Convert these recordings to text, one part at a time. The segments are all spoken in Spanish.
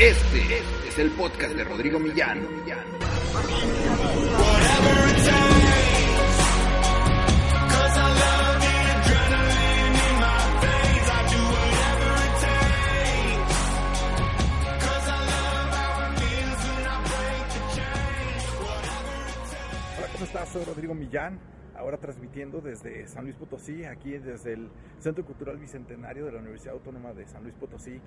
Este es el podcast de Rodrigo Millán. Hola, ¿cómo estás? Soy Rodrigo Millán, ahora transmitiendo desde San Luis Potosí, aquí desde el Centro Cultural Bicentenario de la Universidad Autónoma de San Luis Potosí.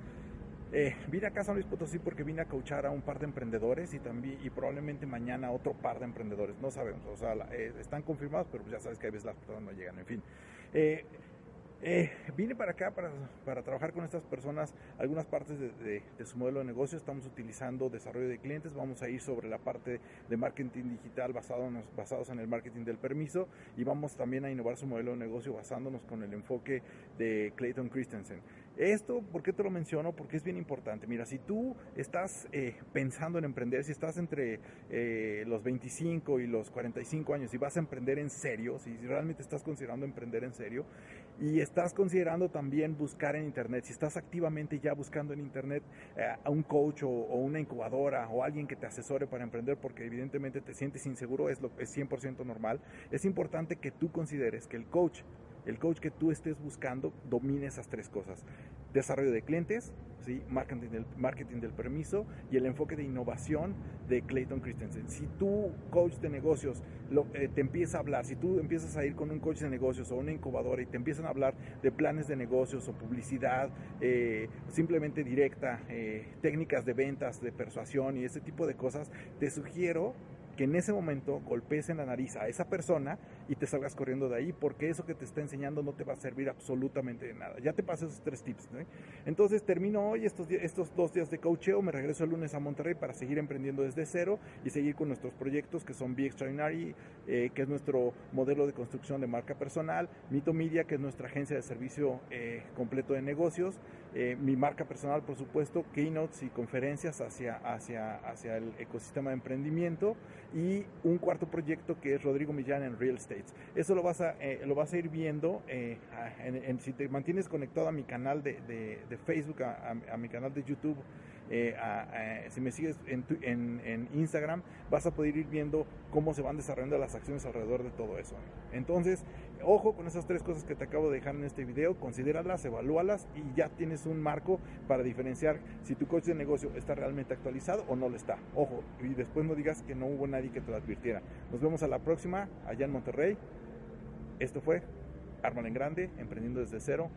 Eh, vine acá a San Luis Potosí porque vine a coachar a un par de emprendedores y también y probablemente mañana otro par de emprendedores. No sabemos, o sea, eh, están confirmados, pero ya sabes que a veces las personas no llegan. En fin, eh, vine para acá para, para trabajar con estas personas algunas partes de, de- de su modelo de negocio. Estamos utilizando desarrollo de clientes. Vamos a ir sobre la parte de marketing digital basado en- basados en el marketing del permiso y vamos también a innovar su modelo de negocio basándonos con el enfoque de Clayton Christensen. Esto, ¿por qué te lo menciono? Porque es bien importante. Mira, si tú estás eh, pensando en emprender, si estás entre eh, los 25 y los 45 años y vas a emprender en serio, si realmente estás considerando emprender en serio y estás considerando también buscar en Internet, si estás activamente ya buscando en Internet eh, a un coach o, o una incubadora o alguien que te asesore para emprender porque evidentemente te sientes inseguro, es, lo, es 100% normal, es importante que tú consideres que el coach el coach que tú estés buscando domine esas tres cosas. Desarrollo de clientes, ¿sí? marketing, del, marketing del permiso y el enfoque de innovación de Clayton Christensen. Si tú, coach de negocios, eh, te empieza a hablar, si tú empiezas a ir con un coach de negocios o una incubadora y te empiezan a hablar de planes de negocios o publicidad eh, simplemente directa, eh, técnicas de ventas, de persuasión y ese tipo de cosas, te sugiero que en ese momento golpees en la nariz a esa persona y te salgas corriendo de ahí porque eso que te está enseñando no te va a servir absolutamente de nada. Ya te pasé esos tres tips. Entonces termino hoy estos, estos dos días de coacheo, me regreso el lunes a Monterrey para seguir emprendiendo desde cero y seguir con nuestros proyectos que son Be Extraordinary, eh, que es nuestro modelo de construcción de marca personal, Mito Media, que es nuestra agencia de servicio eh, completo de negocios, eh, mi marca personal, por supuesto, keynotes y conferencias hacia, hacia, hacia el ecosistema de emprendimiento y un cuarto proyecto que es Rodrigo Millán en Real Estate. Eso lo vas a, eh, lo vas a ir viendo eh, si te mantienes conectado a mi canal de, de- Facebook, a mi canal de YouTube. Eh, si me sigues en, en- Instagram, vas a poder ir viendo cómo se van desarrollando las acciones alrededor de todo eso. Entonces, ojo con esas tres cosas que te acabo de dejar en este video, considéralas, evalúalas y ya tienes un marco para diferenciar si tu coche de negocio está realmente actualizado o no lo está. Ojo, y después no digas que no hubo nadie que te lo advirtiera. Nos vemos a la próxima, allá en Monterrey. Esto fue Arman en grande, emprendiendo desde cero.